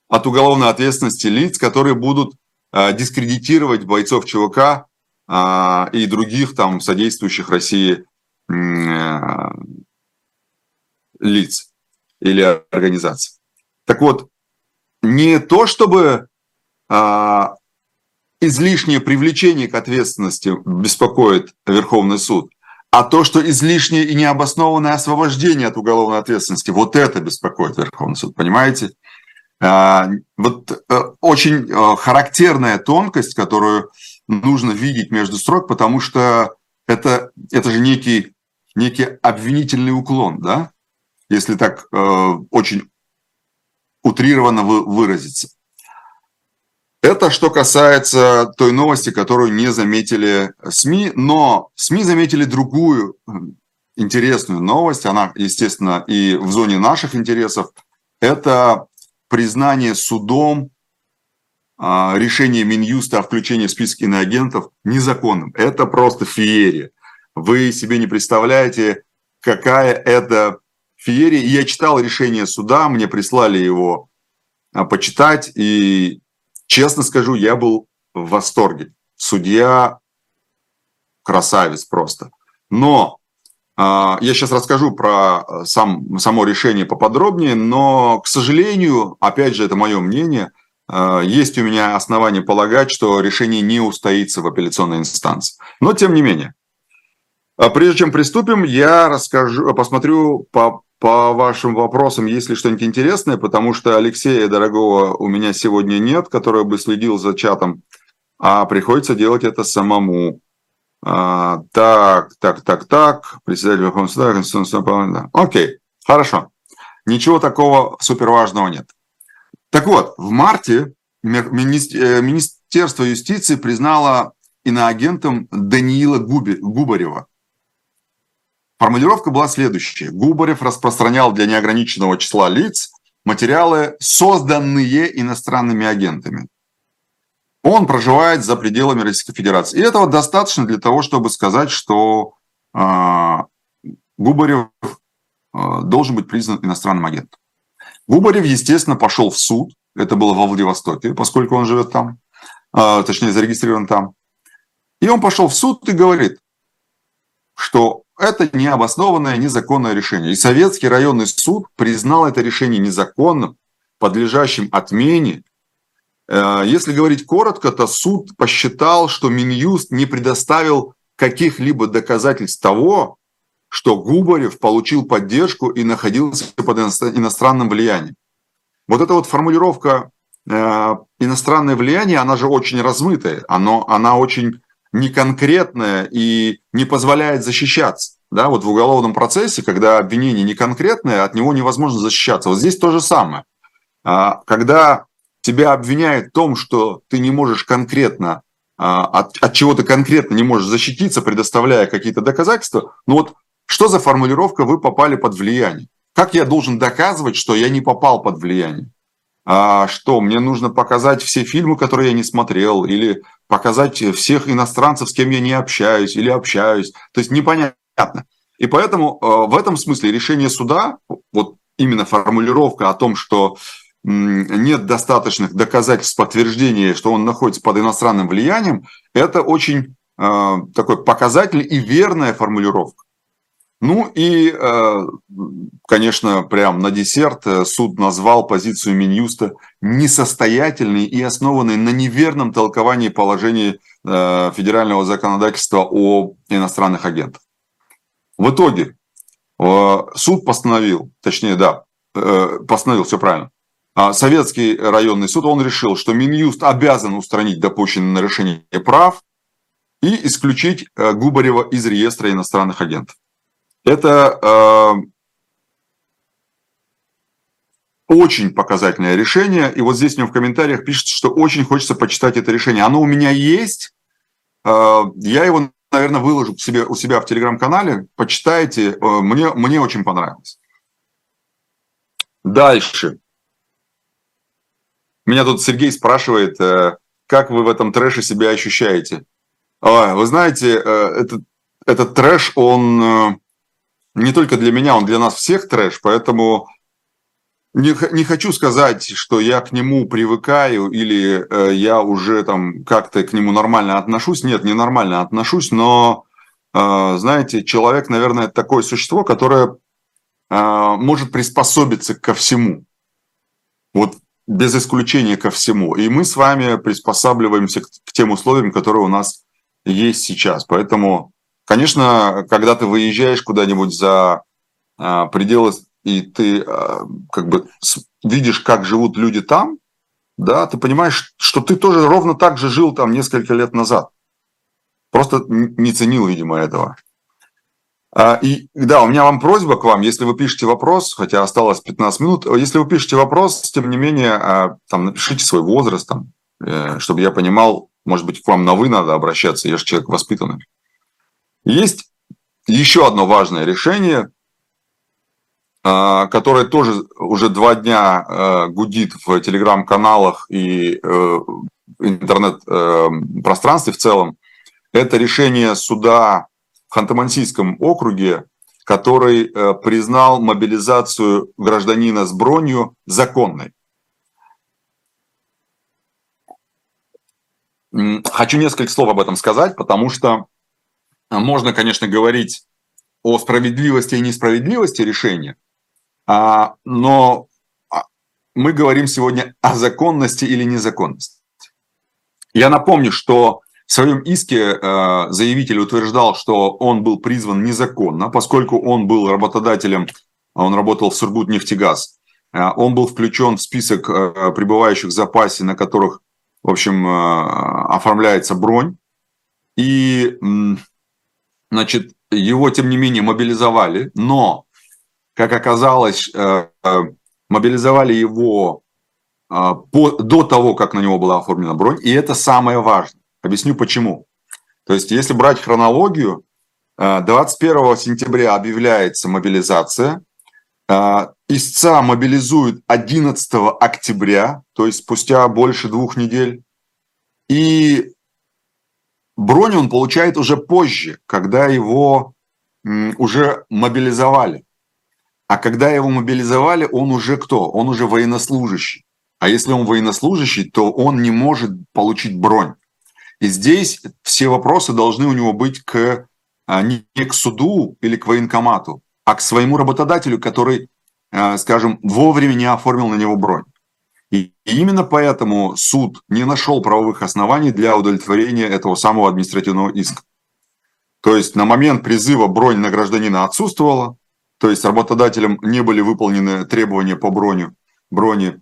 от уголовной ответственности лиц, которые будут э, дискредитировать бойцов ЧВК э, и других там содействующих России лиц или организаций. Так вот, не то чтобы излишнее привлечение к ответственности беспокоит Верховный суд, а то, что излишнее и необоснованное освобождение от уголовной ответственности, вот это беспокоит Верховный суд, понимаете? А, вот э, очень э, характерная тонкость, которую нужно видеть между строк, потому что это, это же некий, некий обвинительный уклон, да? если так э, очень утрированно выразиться. Это что касается той новости, которую не заметили СМИ, но СМИ заметили другую интересную новость, она, естественно, и в зоне наших интересов. Это признание судом а, решения Минюста о включении в список иноагентов незаконным. Это просто феерия. Вы себе не представляете, какая это феерия. Я читал решение суда, мне прислали его а, почитать, и честно скажу, я был в восторге. Судья красавец просто. Но а, я сейчас расскажу про э, сам, само решение поподробнее, но, к сожалению, опять же, это мое мнение, есть у меня основания полагать, что решение не устоится в апелляционной инстанции. Но, тем не менее, а прежде чем приступим, я расскажу, посмотрю по, по вашим вопросам, есть ли что-нибудь интересное, потому что Алексея Дорогого у меня сегодня нет, который бы следил за чатом, а приходится делать это самому. А, так, так, так, так. Председатель Верховного суда, Конституционного Окей, хорошо. Ничего такого суперважного нет. Так вот, в марте э, Министерство юстиции признало иноагентом Даниила Губарева. Формулировка была следующая. Губарев распространял для неограниченного числа лиц материалы, созданные иностранными агентами он проживает за пределами Российской Федерации. И этого достаточно для того, чтобы сказать, что э, Губарев э, должен быть признан иностранным агентом. Губарев, естественно, пошел в суд. Это было во Владивостоке, поскольку он живет там, э, точнее, зарегистрирован там. И он пошел в суд и говорит, что это необоснованное, незаконное решение. И Советский районный суд признал это решение незаконным, подлежащим отмене Э, если говорить коротко, то суд посчитал, что Минюст не предоставил каких-либо доказательств того, что Губарев получил поддержку и находился под иностранным влиянием. Вот эта вот формулировка э, иностранное влияние, она же очень размытая, оно, она очень неконкретная и не позволяет защищаться. Да, вот в уголовном процессе, когда обвинение не конкретное, от него невозможно защищаться. Вот здесь то же самое. А, когда тебя обвиняют в том, что ты не можешь конкретно, а, от, от чего ты конкретно не можешь защититься, предоставляя какие-то доказательства, ну вот что за формулировка «вы попали под влияние»? Как я должен доказывать, что я не попал под влияние? А что, мне нужно показать все фильмы, которые я не смотрел, или показать всех иностранцев, с кем я не общаюсь, или общаюсь. То есть непонятно. И поэтому э, в этом смысле решение суда, вот именно формулировка о том, что нет достаточных доказательств подтверждения, что он находится под иностранным влиянием, это очень э, такой показатель и верная формулировка. Ну и, э, конечно, прям на десерт э, суд назвал позицию Минюста несостоятельной и основанной на неверном толковании положений э, федерального законодательства о иностранных агентах. В итоге суд постановил, точнее, да, постановил все правильно, а, Советский районный суд, он решил, что Минюст обязан устранить допущенное нарушение прав и исключить Губарева из реестра иностранных агентов. Это э, очень показательное решение. И вот здесь мне в комментариях пишется, что очень хочется почитать это решение. Оно у меня есть. Э, я его, наверное, выложу себе, у себя в телеграм-канале. Почитайте. Э, мне, мне очень понравилось. Дальше. Меня тут Сергей спрашивает, как вы в этом трэше себя ощущаете? Вы знаете, этот, этот трэш, он не только для меня, он для нас всех трэш, поэтому не, не хочу сказать, что я к нему привыкаю или э, я уже там как-то к нему нормально отношусь. Нет, не нормально отношусь, но, э, знаете, человек, наверное, такое существо, которое э, может приспособиться ко всему. Вот без исключения ко всему. И мы с вами приспосабливаемся к, к тем условиям, которые у нас есть сейчас. Поэтому, конечно, когда ты выезжаешь куда-нибудь за э, пределы и ты а, как бы видишь, как живут люди там, да, ты понимаешь, что ты тоже ровно так же жил там несколько лет назад. Просто не ценил, видимо, этого. А, и да, у меня вам просьба к вам, если вы пишете вопрос, хотя осталось 15 минут, если вы пишете вопрос, тем не менее, а, там напишите свой возраст, там, э, чтобы я понимал, может быть, к вам на вы надо обращаться, я же человек воспитанный. Есть еще одно важное решение, а, которая тоже уже два дня э, гудит в телеграм-каналах и э, интернет-пространстве в целом, это решение суда в Ханты-Мансийском округе, который э, признал мобилизацию гражданина с бронью законной. Хочу несколько слов об этом сказать, потому что можно, конечно, говорить о справедливости и несправедливости решения, а, но а, мы говорим сегодня о законности или незаконности. Я напомню, что в своем иске э, заявитель утверждал, что он был призван незаконно, поскольку он был работодателем, он работал в Сургутнефтегаз. Э, он был включен в список э, пребывающих в запасе, на которых, в общем, оформляется бронь. И, значит, его, тем не менее, мобилизовали, но как оказалось, э, э, мобилизовали его э, до того, как на него была оформлена бронь, и это самое важное. Объясню почему. То есть, если брать хронологию, 21 сентября объявляется мобилизация, истца мобилизуют 11 октября, то есть спустя больше двух недель, и бронь он получает уже позже, когда его уже мобилизовали. А когда его мобилизовали, он уже кто? Он уже военнослужащий. А если он военнослужащий, то он не может получить бронь. И здесь все вопросы должны у него быть к, а, не к суду или к военкомату, а к своему работодателю, который, а, скажем, вовремя не оформил на него бронь. И именно поэтому суд не нашел правовых оснований для удовлетворения этого самого административного иска. То есть на момент призыва бронь на гражданина отсутствовала, то есть работодателям не были выполнены требования по броню, броне.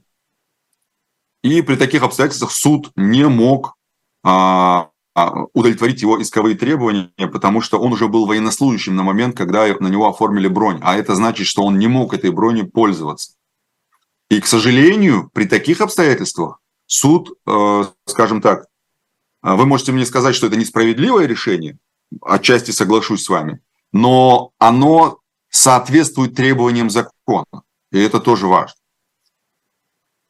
И при таких обстоятельствах суд не мог а, а, удовлетворить его исковые требования, потому что он уже был военнослужащим на момент, когда на него оформили бронь. А это значит, что он не мог этой броней пользоваться. И, к сожалению, при таких обстоятельствах суд, э, скажем так, вы можете мне сказать, что это несправедливое решение, отчасти соглашусь с вами, но оно соответствует требованиям закона. И это тоже важно.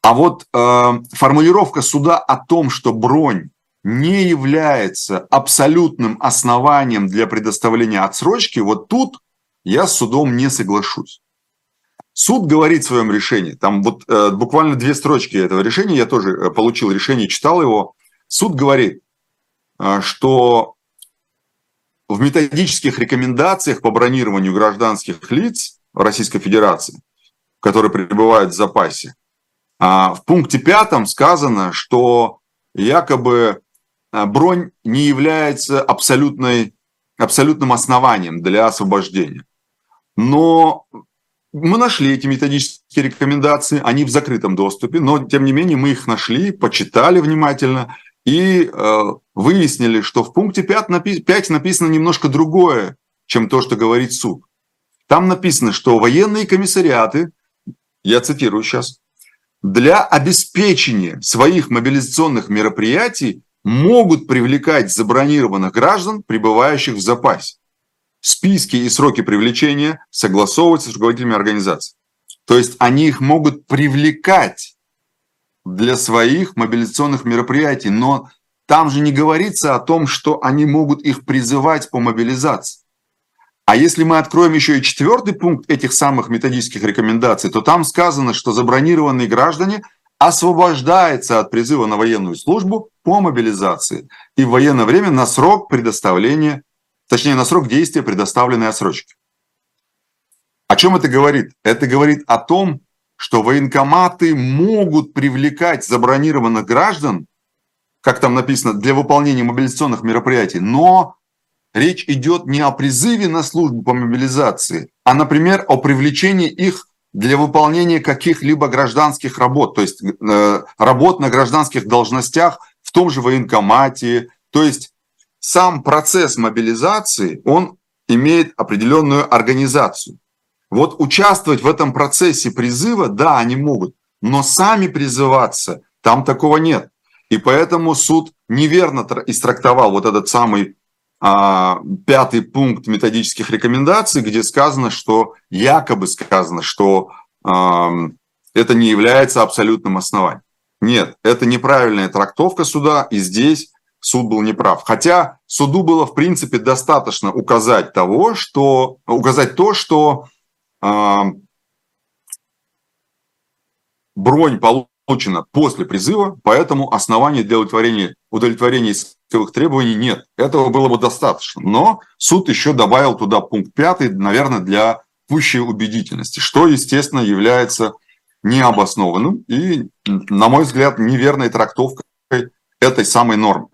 А вот э, формулировка суда о том, что бронь не является абсолютным основанием для предоставления отсрочки, вот тут я с судом не соглашусь. Суд говорит в своем решении, там вот э, буквально две строчки этого решения, я тоже э, получил решение, читал его. Суд говорит, э, что в методических рекомендациях по бронированию гражданских лиц Российской Федерации, которые пребывают в запасе, а, в пункте пятом сказано, что якобы а, бронь не является абсолютной, абсолютным основанием для освобождения. Но мы нашли эти методические рекомендации, они в закрытом доступе, но тем не менее мы их нашли, почитали внимательно и э, выяснили, что в пункте 5, напи- 5 написано немножко другое, чем то, что говорит суд. Там написано, что военные комиссариаты, я цитирую сейчас, для обеспечения своих мобилизационных мероприятий могут привлекать забронированных граждан, пребывающих в запасе. Списки и сроки привлечения согласовываются с руководителями организаций. То есть они их могут привлекать для своих мобилизационных мероприятий, но там же не говорится о том, что они могут их призывать по мобилизации. А если мы откроем еще и четвертый пункт этих самых методических рекомендаций, то там сказано, что забронированные граждане освобождается от призыва на военную службу по мобилизации и в военное время на срок предоставления, точнее на срок действия предоставленной отсрочки. О чем это говорит? Это говорит о том, что военкоматы могут привлекать забронированных граждан, как там написано, для выполнения мобилизационных мероприятий, но речь идет не о призыве на службу по мобилизации, а, например, о привлечении их для выполнения каких-либо гражданских работ, то есть э, работ на гражданских должностях в том же военкомате. То есть сам процесс мобилизации, он имеет определенную организацию. Вот участвовать в этом процессе призыва, да, они могут, но сами призываться, там такого нет. И поэтому суд неверно истрактовал вот этот самый а, пятый пункт методических рекомендаций, где сказано, что якобы сказано, что а, это не является абсолютным основанием. Нет, это неправильная трактовка суда, и здесь суд был неправ. Хотя суду было, в принципе, достаточно указать того, что указать то, что э, бронь получена после призыва, поэтому оснований для удовлетворения, удовлетворения исковых требований нет. Этого было бы достаточно. Но суд еще добавил туда пункт пятый, наверное, для пущей убедительности, что, естественно, является необоснованным и, на мой взгляд, неверной трактовкой этой самой нормы.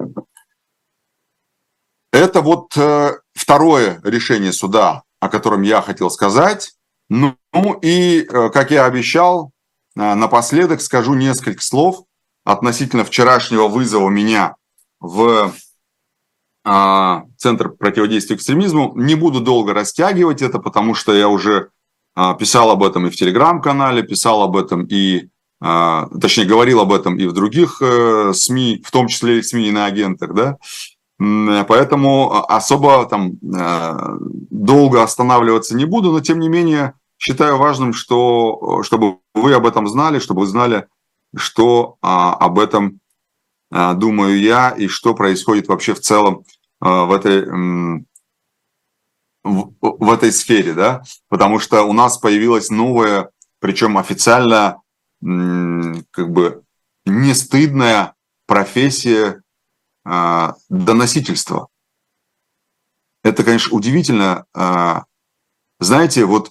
Это вот э, второе решение суда, о котором я хотел сказать. Ну и, э, как я обещал, а, напоследок скажу несколько слов относительно вчерашнего вызова меня в Центр противодействия экстремизму. Не буду долго растягивать это, потому что я уже писал об этом и в Телеграм-канале, писал об этом и, точнее, говорил об этом и в других э, СМИ, в том числе и СМИ на агентах, да. Поэтому особо там э, долго останавливаться не буду, но тем не менее считаю важным, что, чтобы вы об этом знали, чтобы вы знали, что а, об этом а, думаю я и что происходит вообще в целом а, в этой в, в этой сфере, да, потому что у нас появилась новая, причем официально как бы не стыдная профессия а, доносительства. Это, конечно, удивительно. А, знаете, вот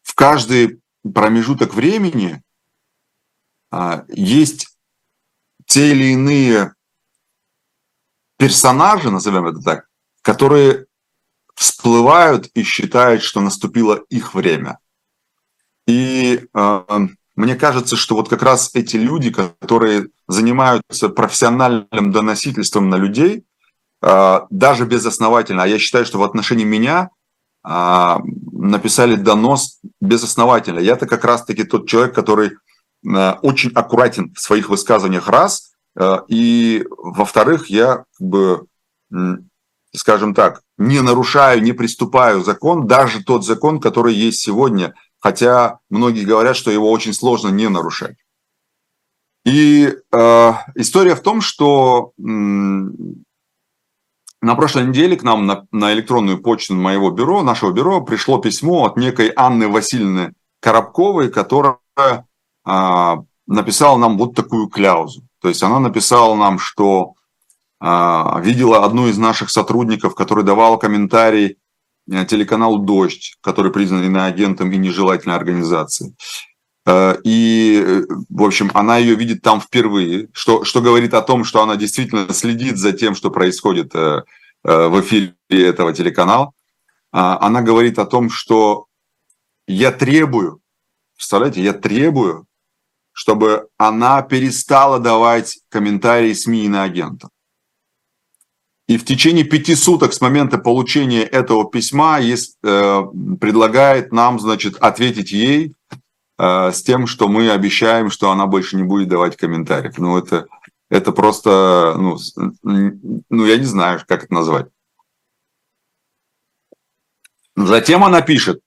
в каждый промежуток времени а, есть те или иные персонажи, назовем это так, которые всплывают и считают, что наступило их время. И э, мне кажется, что вот как раз эти люди, которые занимаются профессиональным доносительством на людей, э, даже безосновательно, а я считаю, что в отношении меня а, написали донос безосновательно. Я-то как раз-таки тот человек, который а, очень аккуратен в своих высказываниях, раз, а, и во-вторых, я как бы, скажем так, не нарушаю, не приступаю закон, даже тот закон, который есть сегодня, хотя многие говорят, что его очень сложно не нарушать. И э, история в том, что на прошлой неделе к нам на, на электронную почту моего бюро, нашего бюро, пришло письмо от некой Анны Васильевны Коробковой, которая а, написала нам вот такую кляузу. То есть она написала нам, что а, видела одну из наших сотрудников, который давал комментарий э, телеканалу «Дождь», который признан иноагентом и нежелательной организацией. Э, и, э, в общем, она ее видит там впервые, что, что говорит о том, что она действительно следит за тем, что происходит в эфире этого телеканала. А, она говорит о том, что я требую, представляете, я требую, чтобы она перестала давать комментарии СМИ и на агента. И в течение пяти суток с момента получения этого письма есть, э, предлагает нам, значит, ответить ей э, с тем, что мы обещаем, что она больше не будет давать комментариев. Ну, это, это просто, ну, ну, я не знаю, как это назвать. Затем она пишет,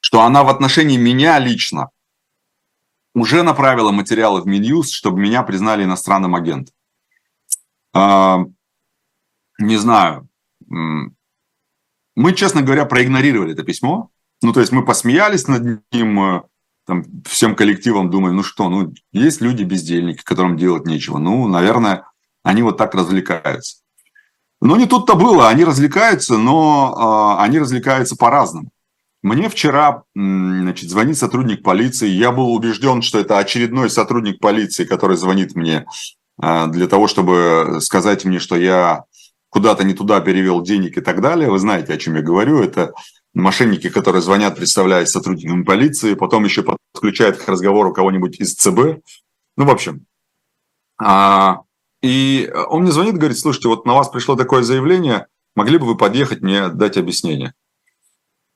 что она в отношении меня лично уже направила материалы в Минюст, чтобы меня признали иностранным агентом. Не знаю. Мы, честно говоря, проигнорировали это письмо. Ну, то есть мы посмеялись над ним, э, там, всем коллективом думаем, ну что, ну, есть люди-бездельники, которым делать нечего. Ну, наверное, они вот так развлекаются. Но не тут-то было, они развлекаются, но э, они развлекаются по-разному. Мне вчера значит, звонит сотрудник полиции. Я был убежден, что это очередной сотрудник полиции, который звонит мне э, для того, чтобы сказать мне, что я куда-то не туда перевел денег и так далее. Вы знаете, о чем я говорю. Это мошенники, которые звонят, представляясь сотрудниками полиции, потом еще подключают к разговору кого-нибудь из ЦБ. Ну, в общем. А, и он мне звонит, говорит, слушайте, вот на вас пришло такое заявление, могли бы вы подъехать мне дать объяснение?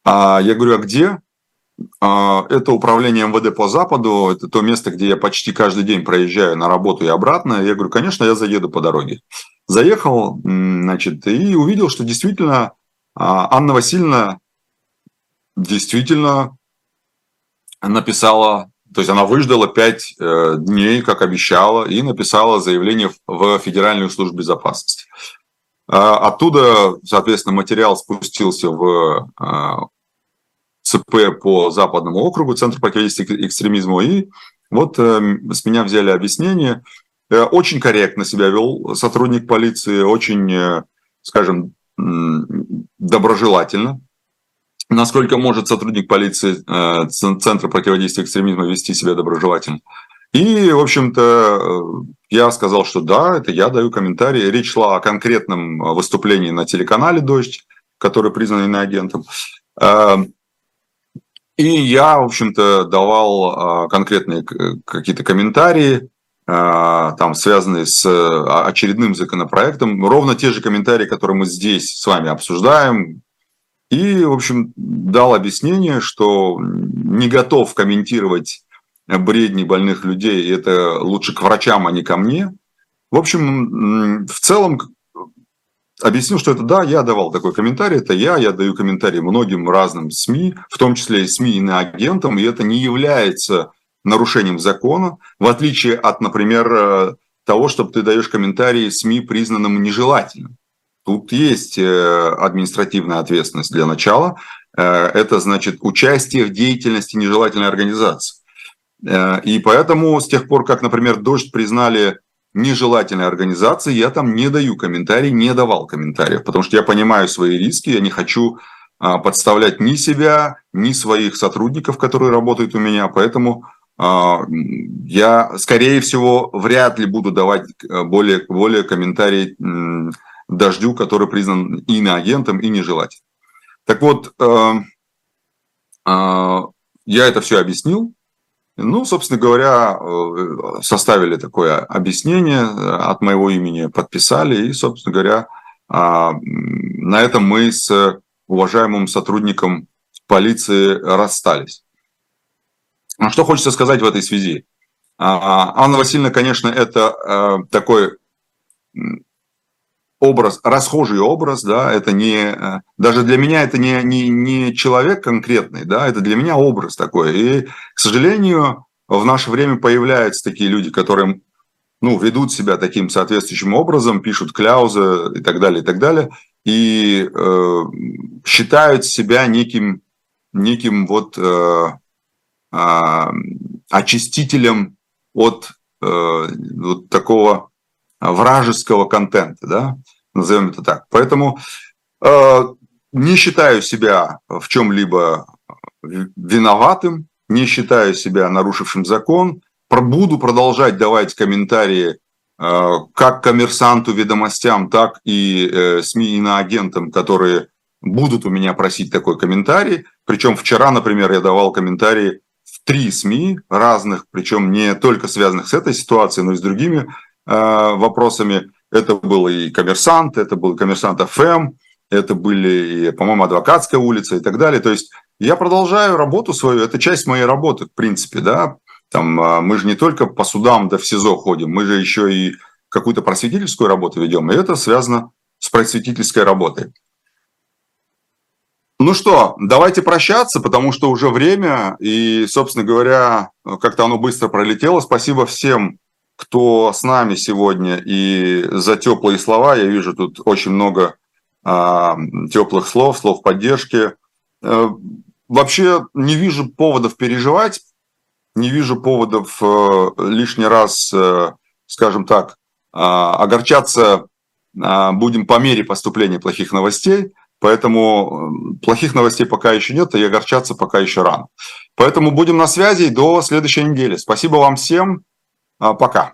А я говорю, а где? А, это управление МВД по Западу, это то место, где я почти каждый день проезжаю на работу и обратно. Я говорю, конечно, я заеду по дороге. Заехал, значит, и увидел, что действительно а, Анна Васильевна действительно написала, то есть она выждала пять э, дней, как обещала, и написала заявление в Федеральную службу безопасности. А, оттуда, соответственно, материал спустился в ЦП по Западному округу, Центр противодействия экстремизму, и вот э, с меня взяли объяснение. Э, очень корректно себя вел сотрудник полиции, очень, э, скажем, доброжелательно. Насколько может сотрудник полиции Центра противодействия экстремизму вести себя доброжелательно. И, в общем-то, я сказал, что да, это я даю комментарий. Речь шла о конкретном выступлении на телеканале «Дождь», который признан иноагентом. И я, в общем-то, давал конкретные какие-то комментарии, там, связанные с а, очередным законопроектом, ровно те же комментарии, которые мы здесь с вами обсуждаем. И, в общем, дал объяснение, что не готов комментировать бредни больных людей, это лучше к врачам, а не ко мне. В общем, в целом объяснил, что это да, я давал такой комментарий, это я, я даю комментарии многим разным СМИ, в том числе и СМИ иноагентам, и это не является нарушением закона, в отличие от, например, э, того, чтобы ты даешь комментарии СМИ, признанным нежелательным. Тут есть э, административная ответственность для начала. Э, это значит участие в деятельности нежелательной организации. И поэтому с тех пор, как, например, «Дождь» признали нежелательной организации, я там не даю комментарий, не давал комментариев, потому что я понимаю свои риски, я не хочу а, подставлять ни себя, ни своих сотрудников, которые работают у меня, поэтому я, скорее всего, вряд ли буду давать э, более, более комментарий дождю, который признан иноагентом и нежелательным. Так вот, э, а, я это все объяснил, ну, собственно говоря, э, составили такое объяснение от моего имени, подписали, и, собственно говоря, а, на этом мы с уважаемым сотрудником полиции расстались. А что хочется сказать в этой связи? А, Анна Васильевна, конечно, это э, такой образ, расхожий образ, да, это не, э, даже для меня это не, не, не человек конкретный, да, это для меня образ такой. И, к сожалению, в наше время появляются такие люди, которые, ну, ведут себя таким соответствующим образом, пишут кляузы и так далее, и так далее, и э, считают себя неким, неким вот э, очистителем от э, вот такого вражеского контента, да, назовем это так. Поэтому э, не считаю себя в чем-либо виноватым, не считаю себя нарушившим закон, буду продолжать давать комментарии э, как коммерсанту ведомостям, так и э, СМИ иноагентам, которые будут у меня просить такой комментарий. Причем вчера, например, я давал комментарии три СМИ разных, причем не только связанных с этой ситуацией, но и с другими э, вопросами. Это был и коммерсант, это был коммерсант ФМ, это были, по-моему, адвокатская улица и так далее. То есть я продолжаю работу свою, это часть моей работы, в принципе, да. Там, а, мы же не только по судам да в СИЗО ходим, мы же еще и какую-то просветительскую работу ведем, и это связано с просветительской работой. Ну что, давайте прощаться, потому что уже время, и, собственно говоря, как-то оно быстро пролетело. Спасибо всем, кто с нами сегодня, и за теплые слова. Я вижу тут очень много а, теплых слов, слов поддержки. А, вообще не вижу поводов переживать, не вижу поводов а, лишний раз, а, скажем так, а, огорчаться а, будем по мере поступления плохих новостей. Поэтому плохих новостей пока еще нет, и огорчаться пока еще рано. Поэтому будем на связи до следующей недели. Спасибо вам всем. Пока.